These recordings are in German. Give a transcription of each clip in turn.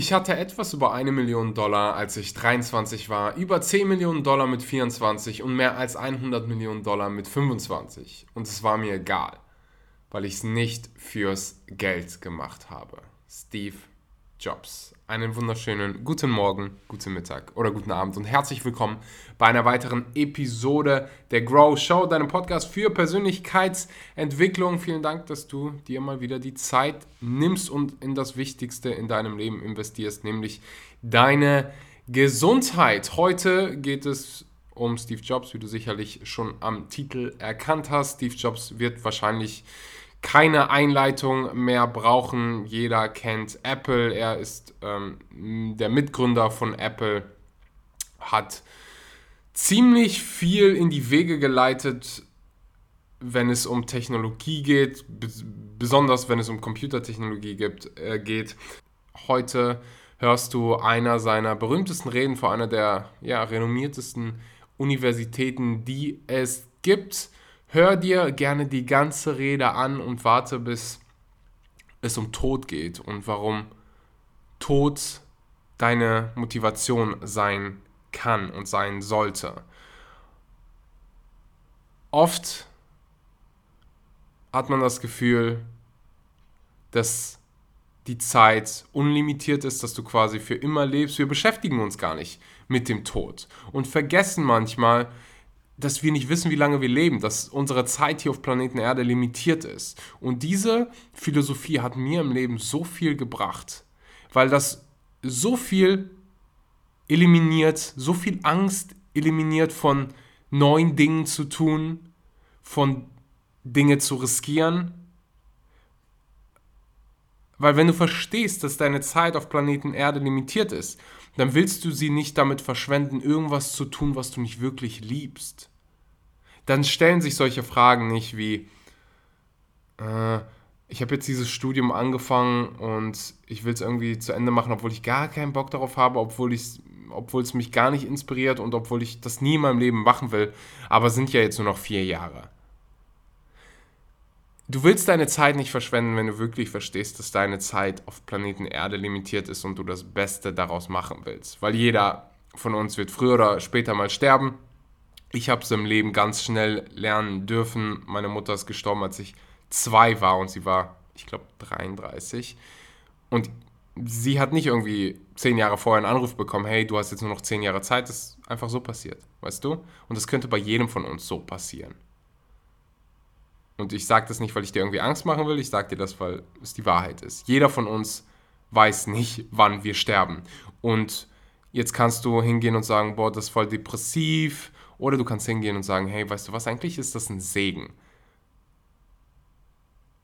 Ich hatte etwas über eine Million Dollar, als ich 23 war, über 10 Millionen Dollar mit 24 und mehr als 100 Millionen Dollar mit 25. Und es war mir egal, weil ich es nicht fürs Geld gemacht habe. Steve Jobs. Einen wunderschönen guten Morgen, guten Mittag oder guten Abend und herzlich willkommen bei einer weiteren Episode der Grow Show, deinem Podcast für Persönlichkeitsentwicklung. Vielen Dank, dass du dir mal wieder die Zeit nimmst und in das Wichtigste in deinem Leben investierst, nämlich deine Gesundheit. Heute geht es um Steve Jobs, wie du sicherlich schon am Titel erkannt hast. Steve Jobs wird wahrscheinlich keine Einleitung mehr brauchen. Jeder kennt Apple. Er ist ähm, der Mitgründer von Apple, hat ziemlich viel in die Wege geleitet, wenn es um Technologie geht, besonders wenn es um Computertechnologie gibt, äh, geht. Heute hörst du einer seiner berühmtesten Reden vor einer der ja, renommiertesten Universitäten, die es gibt. Hör dir gerne die ganze Rede an und warte, bis es um Tod geht und warum Tod deine Motivation sein kann und sein sollte. Oft hat man das Gefühl, dass die Zeit unlimitiert ist, dass du quasi für immer lebst. Wir beschäftigen uns gar nicht mit dem Tod und vergessen manchmal, dass wir nicht wissen, wie lange wir leben, dass unsere Zeit hier auf Planeten Erde limitiert ist. Und diese Philosophie hat mir im Leben so viel gebracht, weil das so viel eliminiert, so viel Angst eliminiert von neuen Dingen zu tun, von Dinge zu riskieren. Weil wenn du verstehst, dass deine Zeit auf Planeten Erde limitiert ist, dann willst du sie nicht damit verschwenden, irgendwas zu tun, was du nicht wirklich liebst dann stellen sich solche Fragen nicht wie, äh, ich habe jetzt dieses Studium angefangen und ich will es irgendwie zu Ende machen, obwohl ich gar keinen Bock darauf habe, obwohl ich obwohl es mich gar nicht inspiriert und obwohl ich das nie in meinem Leben machen will, aber sind ja jetzt nur noch vier Jahre. Du willst deine Zeit nicht verschwenden, wenn du wirklich verstehst, dass deine Zeit auf Planeten Erde limitiert ist und du das Beste daraus machen willst. Weil jeder von uns wird früher oder später mal sterben ich habe es im Leben ganz schnell lernen dürfen. Meine Mutter ist gestorben, als ich zwei war und sie war, ich glaube, 33. Und sie hat nicht irgendwie zehn Jahre vorher einen Anruf bekommen, hey, du hast jetzt nur noch zehn Jahre Zeit. Das ist einfach so passiert, weißt du? Und das könnte bei jedem von uns so passieren. Und ich sage das nicht, weil ich dir irgendwie Angst machen will, ich sage dir das, weil es die Wahrheit ist. Jeder von uns weiß nicht, wann wir sterben. Und jetzt kannst du hingehen und sagen, boah, das ist voll depressiv oder du kannst hingehen und sagen, hey, weißt du was, eigentlich ist das ein Segen.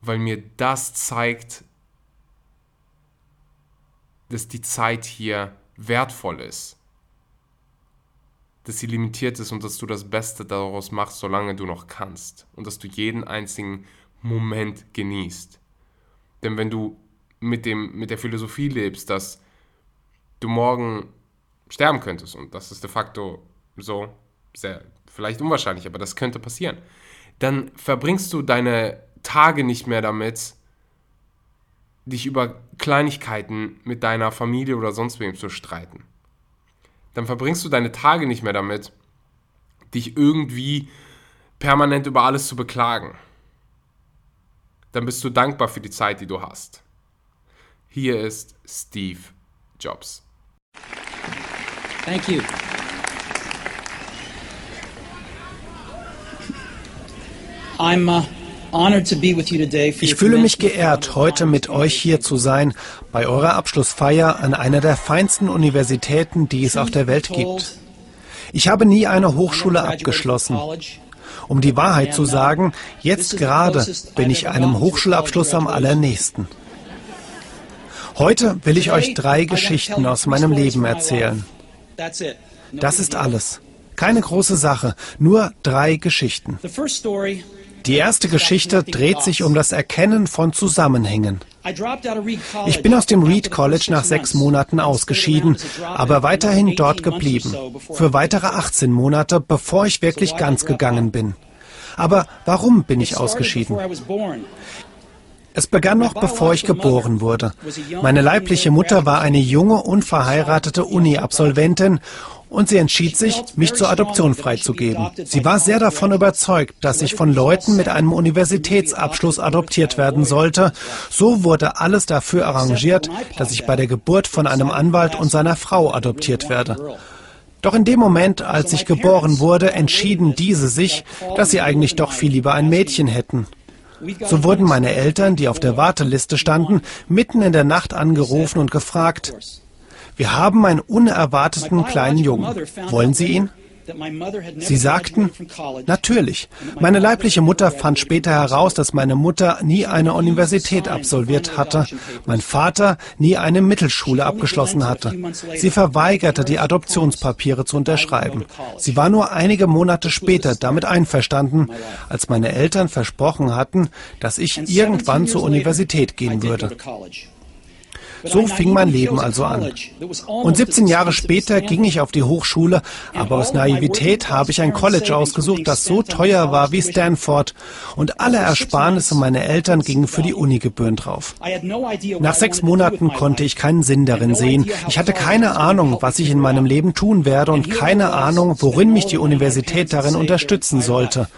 Weil mir das zeigt, dass die Zeit hier wertvoll ist. Dass sie limitiert ist und dass du das Beste daraus machst, solange du noch kannst. Und dass du jeden einzigen Moment genießt. Denn wenn du mit, dem, mit der Philosophie lebst, dass du morgen sterben könntest, und das ist de facto so, sehr vielleicht unwahrscheinlich, aber das könnte passieren, dann verbringst du deine Tage nicht mehr damit, dich über Kleinigkeiten mit deiner Familie oder sonst wem zu streiten. Dann verbringst du deine Tage nicht mehr damit, dich irgendwie permanent über alles zu beklagen. Dann bist du dankbar für die Zeit, die du hast. Hier ist Steve Jobs. Thank you. Uh, ich fühle mich geehrt, heute mit euch hier zu sein, bei eurer Abschlussfeier an einer der feinsten Universitäten, die es auf der Welt gibt. Ich habe nie eine Hochschule abgeschlossen. Um die Wahrheit zu sagen, jetzt gerade bin ich einem Hochschulabschluss am allernächsten. Heute will ich euch drei Geschichten aus meinem Leben erzählen. Das ist alles. Keine große Sache, nur drei Geschichten. Die erste Geschichte dreht sich um das Erkennen von Zusammenhängen. Ich bin aus dem Reed College nach sechs Monaten ausgeschieden, aber weiterhin dort geblieben. Für weitere 18 Monate, bevor ich wirklich ganz gegangen bin. Aber warum bin ich ausgeschieden? Es begann noch bevor ich geboren wurde. Meine leibliche Mutter war eine junge, unverheiratete Uni-Absolventin und sie entschied sich, mich zur Adoption freizugeben. Sie war sehr davon überzeugt, dass ich von Leuten mit einem Universitätsabschluss adoptiert werden sollte. So wurde alles dafür arrangiert, dass ich bei der Geburt von einem Anwalt und seiner Frau adoptiert werde. Doch in dem Moment, als ich geboren wurde, entschieden diese sich, dass sie eigentlich doch viel lieber ein Mädchen hätten. So wurden meine Eltern, die auf der Warteliste standen, mitten in der Nacht angerufen und gefragt, wir haben einen unerwarteten kleinen Jungen. Wollen Sie ihn? Sie sagten, natürlich. Meine leibliche Mutter fand später heraus, dass meine Mutter nie eine Universität absolviert hatte, mein Vater nie eine Mittelschule abgeschlossen hatte. Sie verweigerte, die Adoptionspapiere zu unterschreiben. Sie war nur einige Monate später damit einverstanden, als meine Eltern versprochen hatten, dass ich irgendwann zur Universität gehen würde. So fing mein Leben also an. Und 17 Jahre später ging ich auf die Hochschule, aber aus Naivität habe ich ein College ausgesucht, das so teuer war wie Stanford. Und alle Ersparnisse meiner Eltern gingen für die Unigebühren drauf. Nach sechs Monaten konnte ich keinen Sinn darin sehen. Ich hatte keine Ahnung, was ich in meinem Leben tun werde und keine Ahnung, worin mich die Universität darin unterstützen sollte.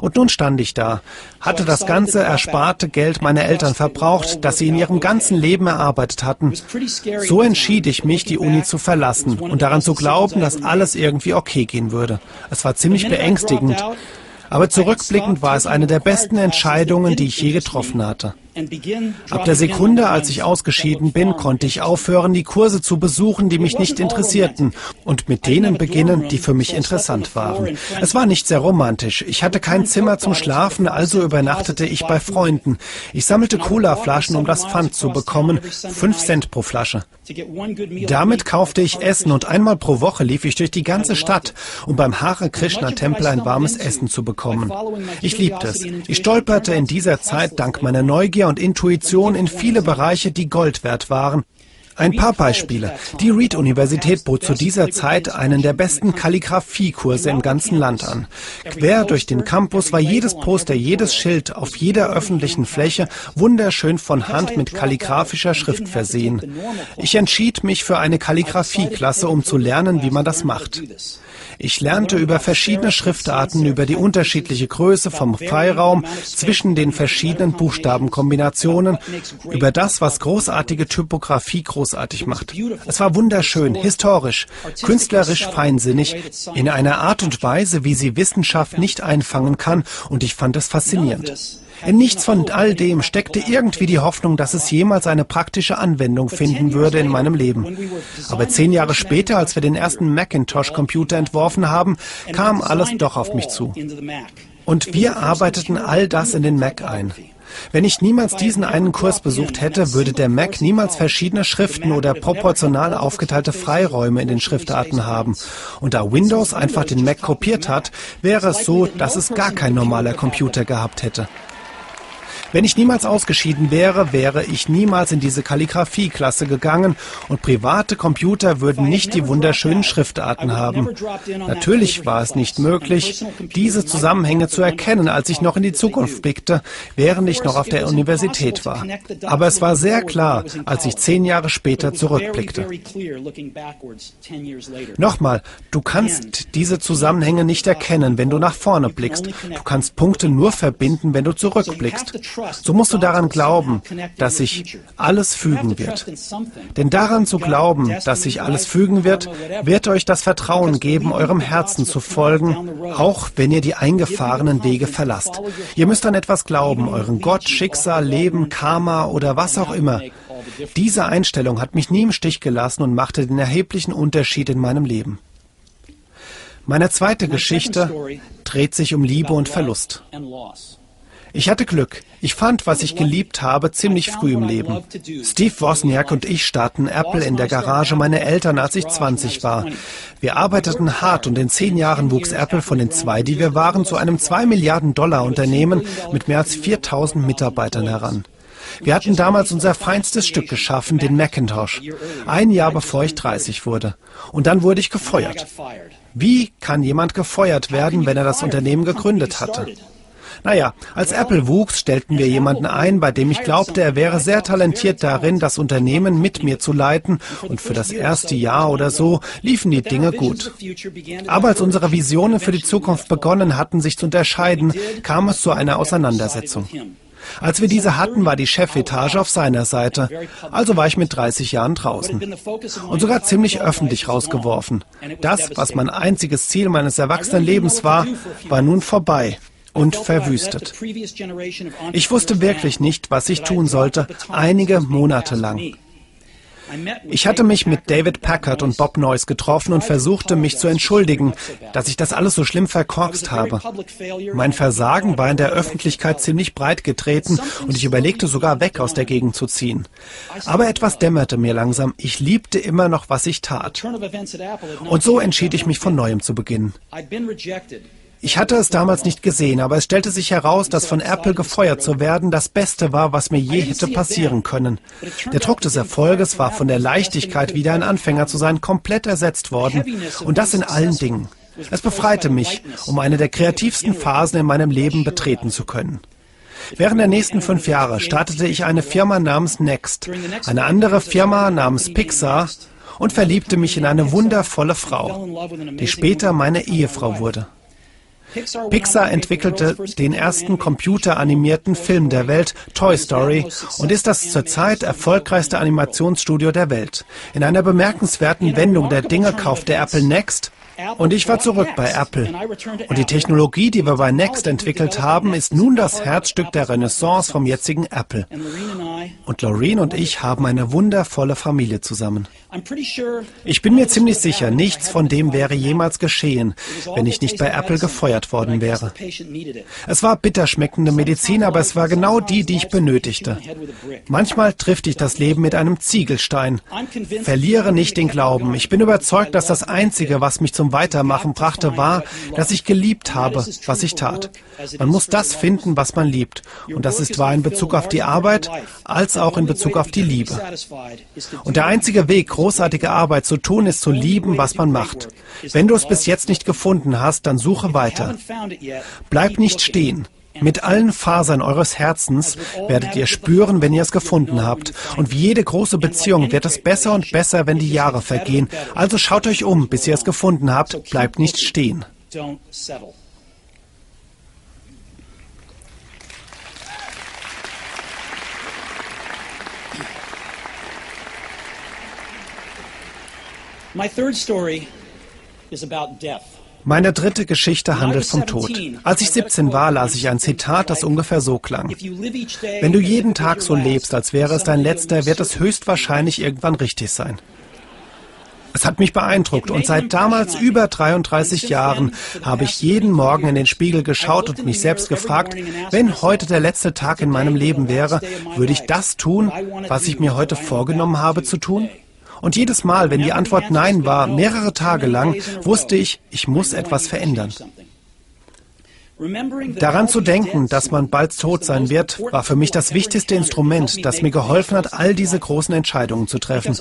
Und nun stand ich da, hatte das ganze ersparte Geld meiner Eltern verbraucht, das sie in ihrem ganzen Leben erarbeitet hatten. So entschied ich mich, die Uni zu verlassen und daran zu glauben, dass alles irgendwie okay gehen würde. Es war ziemlich beängstigend. Aber zurückblickend war es eine der besten Entscheidungen, die ich je getroffen hatte. Ab der Sekunde, als ich ausgeschieden bin, konnte ich aufhören, die Kurse zu besuchen, die mich nicht interessierten, und mit denen beginnen, die für mich interessant waren. Es war nicht sehr romantisch. Ich hatte kein Zimmer zum Schlafen, also übernachtete ich bei Freunden. Ich sammelte Colaflaschen, um das Pfand zu bekommen, fünf Cent pro Flasche. Damit kaufte ich Essen und einmal pro Woche lief ich durch die ganze Stadt, um beim Hare Krishna Tempel ein warmes Essen zu bekommen. Ich liebte es. Ich stolperte in dieser Zeit dank meiner Neugier und Intuition in viele Bereiche, die Gold wert waren. Ein paar Beispiele. Die Reed-Universität bot zu dieser Zeit einen der besten Kalligraphiekurse im ganzen Land an. Quer durch den Campus war jedes Poster, jedes Schild auf jeder öffentlichen Fläche wunderschön von Hand mit kalligraphischer Schrift versehen. Ich entschied mich für eine Kalligraphieklasse, um zu lernen, wie man das macht. Ich lernte über verschiedene Schriftarten, über die unterschiedliche Größe vom Freiraum zwischen den verschiedenen Buchstabenkombinationen, über das, was großartige Typografie großartig macht. Es war wunderschön, historisch, künstlerisch feinsinnig, in einer Art und Weise, wie sie Wissenschaft nicht einfangen kann, und ich fand es faszinierend. In nichts von all dem steckte irgendwie die Hoffnung, dass es jemals eine praktische Anwendung finden würde in meinem Leben. Aber zehn Jahre später, als wir den ersten Macintosh-Computer entworfen haben, kam alles doch auf mich zu. Und wir arbeiteten all das in den Mac ein. Wenn ich niemals diesen einen Kurs besucht hätte, würde der Mac niemals verschiedene Schriften oder proportional aufgeteilte Freiräume in den Schriftarten haben. Und da Windows einfach den Mac kopiert hat, wäre es so, dass es gar kein normaler Computer gehabt hätte. Wenn ich niemals ausgeschieden wäre, wäre ich niemals in diese Kalligraphie-Klasse gegangen und private Computer würden nicht die wunderschönen Schriftarten haben. Natürlich war es nicht möglich, diese Zusammenhänge zu erkennen, als ich noch in die Zukunft blickte, während ich noch auf der Universität war. Aber es war sehr klar, als ich zehn Jahre später zurückblickte. Nochmal, du kannst diese Zusammenhänge nicht erkennen, wenn du nach vorne blickst. Du kannst Punkte nur verbinden, wenn du zurückblickst. So musst du daran glauben, dass sich alles fügen wird. Denn daran zu glauben, dass sich alles fügen wird, wird euch das Vertrauen geben, eurem Herzen zu folgen, auch wenn ihr die eingefahrenen Wege verlasst. Ihr müsst an etwas glauben, euren Gott, Schicksal, Leben, Karma oder was auch immer. Diese Einstellung hat mich nie im Stich gelassen und machte den erheblichen Unterschied in meinem Leben. Meine zweite Geschichte dreht sich um Liebe und Verlust. Ich hatte Glück. Ich fand, was ich geliebt habe, ziemlich früh im Leben. Steve Wozniak und ich starten Apple in der Garage meiner Eltern, als ich 20 war. Wir arbeiteten hart und in zehn Jahren wuchs Apple von den zwei, die wir waren, zu einem 2 Milliarden Dollar Unternehmen mit mehr als 4000 Mitarbeitern heran. Wir hatten damals unser feinstes Stück geschaffen, den Macintosh. Ein Jahr bevor ich 30 wurde. Und dann wurde ich gefeuert. Wie kann jemand gefeuert werden, wenn er das Unternehmen gegründet hatte? Naja, als Apple wuchs, stellten wir jemanden ein, bei dem ich glaubte, er wäre sehr talentiert darin, das Unternehmen mit mir zu leiten. Und für das erste Jahr oder so liefen die Dinge gut. Aber als unsere Visionen für die Zukunft begonnen hatten, sich zu unterscheiden, kam es zu einer Auseinandersetzung. Als wir diese hatten, war die Chefetage auf seiner Seite. Also war ich mit 30 Jahren draußen. Und sogar ziemlich öffentlich rausgeworfen. Das, was mein einziges Ziel meines Erwachsenenlebens war, war nun vorbei und verwüstet. Ich wusste wirklich nicht, was ich tun sollte, einige Monate lang. Ich hatte mich mit David Packard und Bob Noyce getroffen und versuchte, mich zu entschuldigen, dass ich das alles so schlimm verkorkst habe. Mein Versagen war in der Öffentlichkeit ziemlich breit getreten und ich überlegte sogar weg aus der Gegend zu ziehen. Aber etwas dämmerte mir langsam. Ich liebte immer noch, was ich tat. Und so entschied ich mich von neuem zu beginnen. Ich hatte es damals nicht gesehen, aber es stellte sich heraus, dass von Apple gefeuert zu werden das Beste war, was mir je hätte passieren können. Der Druck des Erfolges war von der Leichtigkeit, wieder ein Anfänger zu sein, komplett ersetzt worden. Und das in allen Dingen. Es befreite mich, um eine der kreativsten Phasen in meinem Leben betreten zu können. Während der nächsten fünf Jahre startete ich eine Firma namens Next, eine andere Firma namens Pixar und verliebte mich in eine wundervolle Frau, die später meine Ehefrau wurde. Pixar entwickelte den ersten computeranimierten Film der Welt, Toy Story, und ist das zurzeit erfolgreichste Animationsstudio der Welt. In einer bemerkenswerten Wendung der Dinge kaufte Apple Next und ich war zurück bei Apple. Und die Technologie, die wir bei Next entwickelt haben, ist nun das Herzstück der Renaissance vom jetzigen Apple. Und Loreen und ich haben eine wundervolle Familie zusammen. Ich bin mir ziemlich sicher, nichts von dem wäre jemals geschehen, wenn ich nicht bei Apple gefeuert worden wäre. Es war bitter schmeckende Medizin, aber es war genau die, die ich benötigte. Manchmal trifft dich das Leben mit einem Ziegelstein. Verliere nicht den Glauben. Ich bin überzeugt, dass das Einzige, was mich zum Weitermachen brachte, war, dass ich geliebt habe, was ich tat. Man muss das finden, was man liebt. Und das ist wahr in Bezug auf die Arbeit, als auch in Bezug auf die Liebe. Und der einzige Weg, großartige Arbeit zu tun, ist zu lieben, was man macht. Wenn du es bis jetzt nicht gefunden hast, dann suche weiter. Bleib nicht stehen. Mit allen Fasern eures Herzens werdet ihr spüren, wenn ihr es gefunden habt. Und wie jede große Beziehung wird es besser und besser, wenn die Jahre vergehen. Also schaut euch um, bis ihr es gefunden habt. Bleibt nicht stehen. My third story is about death. Meine dritte Geschichte handelt vom Tod. Als ich 17 war, las ich ein Zitat, das ungefähr so klang. Wenn du jeden Tag so lebst, als wäre es dein letzter, wird es höchstwahrscheinlich irgendwann richtig sein. Es hat mich beeindruckt und seit damals über 33 Jahren habe ich jeden Morgen in den Spiegel geschaut und mich selbst gefragt, wenn heute der letzte Tag in meinem Leben wäre, würde ich das tun, was ich mir heute vorgenommen habe zu tun? Und jedes Mal, wenn die Antwort Nein war, mehrere Tage lang, wusste ich, ich muss etwas verändern. Daran zu denken, dass man bald tot sein wird, war für mich das wichtigste Instrument, das mir geholfen hat, all diese großen Entscheidungen zu treffen.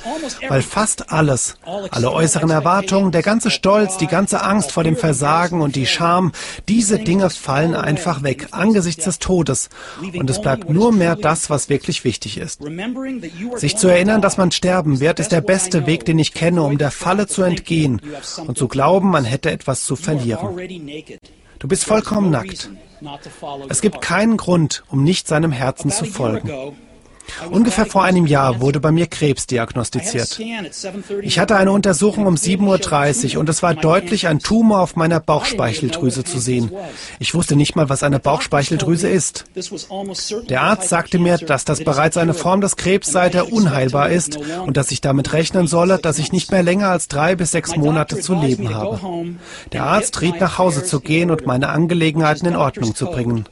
Weil fast alles, alle äußeren Erwartungen, der ganze Stolz, die ganze Angst vor dem Versagen und die Scham, diese Dinge fallen einfach weg angesichts des Todes. Und es bleibt nur mehr das, was wirklich wichtig ist. Sich zu erinnern, dass man sterben wird, ist der beste Weg, den ich kenne, um der Falle zu entgehen und zu glauben, man hätte etwas zu verlieren. Du bist vollkommen nackt. Es gibt keinen Grund, um nicht seinem Herzen zu folgen. Ungefähr vor einem Jahr wurde bei mir Krebs diagnostiziert. Ich hatte eine Untersuchung um 7.30 Uhr und es war deutlich ein Tumor auf meiner Bauchspeicheldrüse zu sehen. Ich wusste nicht mal, was eine Bauchspeicheldrüse ist. Der Arzt sagte mir, dass das bereits eine Form des Krebs sei, der unheilbar ist und dass ich damit rechnen solle, dass ich nicht mehr länger als drei bis sechs Monate zu leben habe. Der Arzt riet, nach Hause zu gehen und meine Angelegenheiten in Ordnung zu bringen.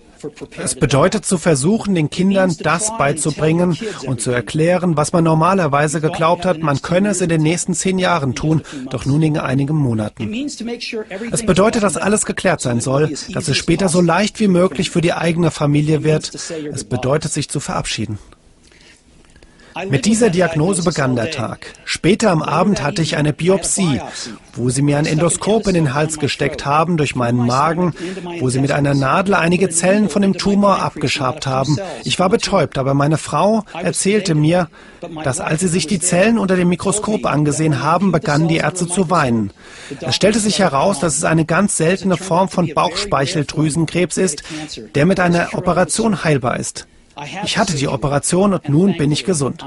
Es bedeutet zu versuchen, den Kindern das beizubringen und zu erklären, was man normalerweise geglaubt hat, man könne es in den nächsten zehn Jahren tun, doch nun in einigen Monaten. Es bedeutet, dass alles geklärt sein soll, dass es später so leicht wie möglich für die eigene Familie wird. Es bedeutet, sich zu verabschieden. Mit dieser Diagnose begann der Tag. Später am Abend hatte ich eine Biopsie, wo sie mir ein Endoskop in den Hals gesteckt haben durch meinen Magen, wo sie mit einer Nadel einige Zellen von dem Tumor abgeschabt haben. Ich war betäubt, aber meine Frau erzählte mir, dass als sie sich die Zellen unter dem Mikroskop angesehen haben, begannen die Ärzte zu weinen. Es stellte sich heraus, dass es eine ganz seltene Form von Bauchspeicheldrüsenkrebs ist, der mit einer Operation heilbar ist. Ich hatte die Operation und nun bin ich gesund.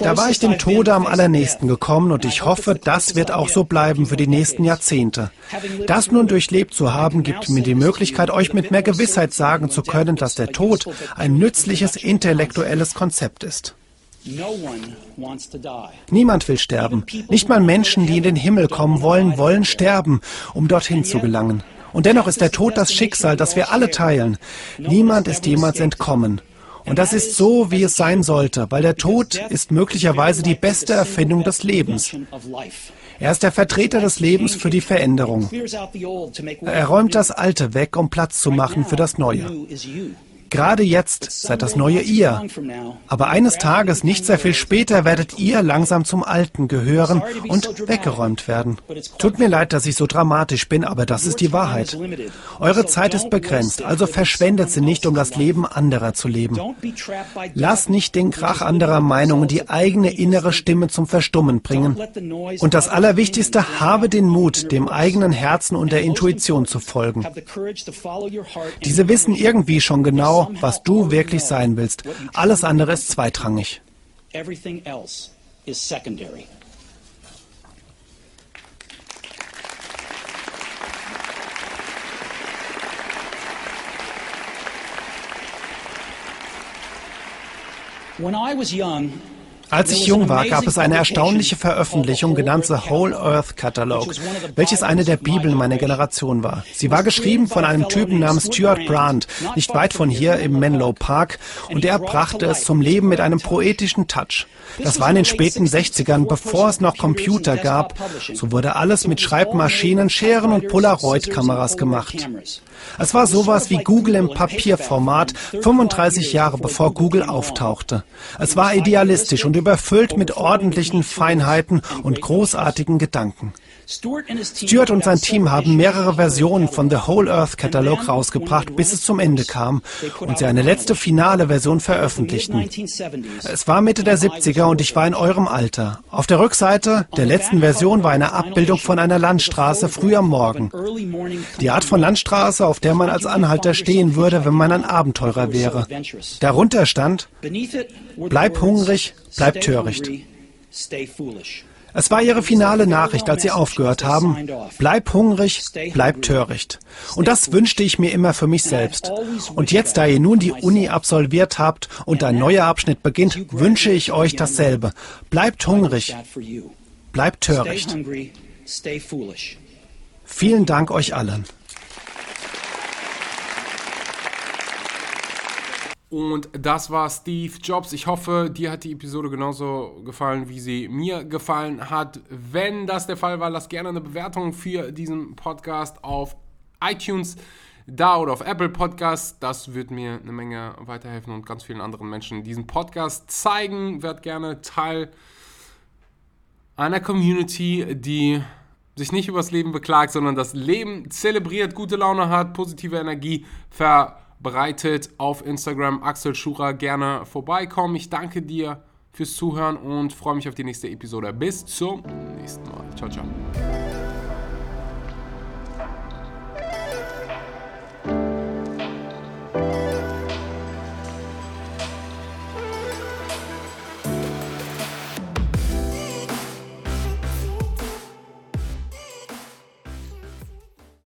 Da war ich dem Tode am allernächsten gekommen und ich hoffe, das wird auch so bleiben für die nächsten Jahrzehnte. Das nun durchlebt zu haben, gibt mir die Möglichkeit, euch mit mehr Gewissheit sagen zu können, dass der Tod ein nützliches intellektuelles Konzept ist. Niemand will sterben. Nicht mal Menschen, die in den Himmel kommen wollen, wollen sterben, um dorthin zu gelangen. Und dennoch ist der Tod das Schicksal, das wir alle teilen. Niemand ist jemals entkommen. Und das ist so, wie es sein sollte, weil der Tod ist möglicherweise die beste Erfindung des Lebens. Er ist der Vertreter des Lebens für die Veränderung. Er räumt das Alte weg, um Platz zu machen für das Neue. Gerade jetzt seid das neue ihr. Aber eines Tages, nicht sehr viel später, werdet ihr langsam zum Alten gehören und weggeräumt werden. Tut mir leid, dass ich so dramatisch bin, aber das ist die Wahrheit. Eure Zeit ist begrenzt, also verschwendet sie nicht, um das Leben anderer zu leben. Lass nicht den Krach anderer Meinungen die eigene innere Stimme zum Verstummen bringen. Und das Allerwichtigste, habe den Mut, dem eigenen Herzen und der Intuition zu folgen. Diese wissen irgendwie schon genau, was du wirklich sein willst. Alles andere ist zweitrangig. When I was young, als ich jung war, gab es eine erstaunliche Veröffentlichung, genannt The Whole Earth Catalog, welches eine der Bibeln meiner Generation war. Sie war geschrieben von einem Typen namens Stuart Brand, nicht weit von hier im Menlo Park, und er brachte es zum Leben mit einem poetischen Touch. Das war in den späten 60ern, bevor es noch Computer gab. So wurde alles mit Schreibmaschinen, Scheren und Polaroid-Kameras gemacht. Es war sowas wie Google im Papierformat, 35 Jahre bevor Google auftauchte. Es war idealistisch und überfüllt mit ordentlichen Feinheiten und großartigen Gedanken. Stuart und sein Team haben mehrere Versionen von The Whole Earth Catalog rausgebracht, bis es zum Ende kam und sie eine letzte finale Version veröffentlichten. Es war Mitte der 70er und ich war in eurem Alter. Auf der Rückseite der letzten Version war eine Abbildung von einer Landstraße früh am Morgen. Die Art von Landstraße, auf der man als Anhalter stehen würde, wenn man ein Abenteurer wäre. Darunter stand, bleib hungrig, bleib töricht. Es war ihre finale Nachricht, als sie aufgehört haben. Bleib hungrig, bleib töricht. Und das wünschte ich mir immer für mich selbst. Und jetzt, da ihr nun die Uni absolviert habt und ein neuer Abschnitt beginnt, wünsche ich euch dasselbe. Bleibt hungrig, bleibt töricht. Vielen Dank euch allen. Und das war Steve Jobs. Ich hoffe, dir hat die Episode genauso gefallen, wie sie mir gefallen hat. Wenn das der Fall war, lass gerne eine Bewertung für diesen Podcast auf iTunes da oder auf Apple Podcasts. Das wird mir eine Menge weiterhelfen und ganz vielen anderen Menschen diesen Podcast zeigen. Werd gerne Teil einer Community, die sich nicht übers Leben beklagt, sondern das Leben zelebriert, gute Laune hat, positive Energie ver bereitet auf Instagram. Axel Schura gerne vorbeikommen. Ich danke dir fürs Zuhören und freue mich auf die nächste Episode. Bis zum nächsten Mal. Ciao, ciao.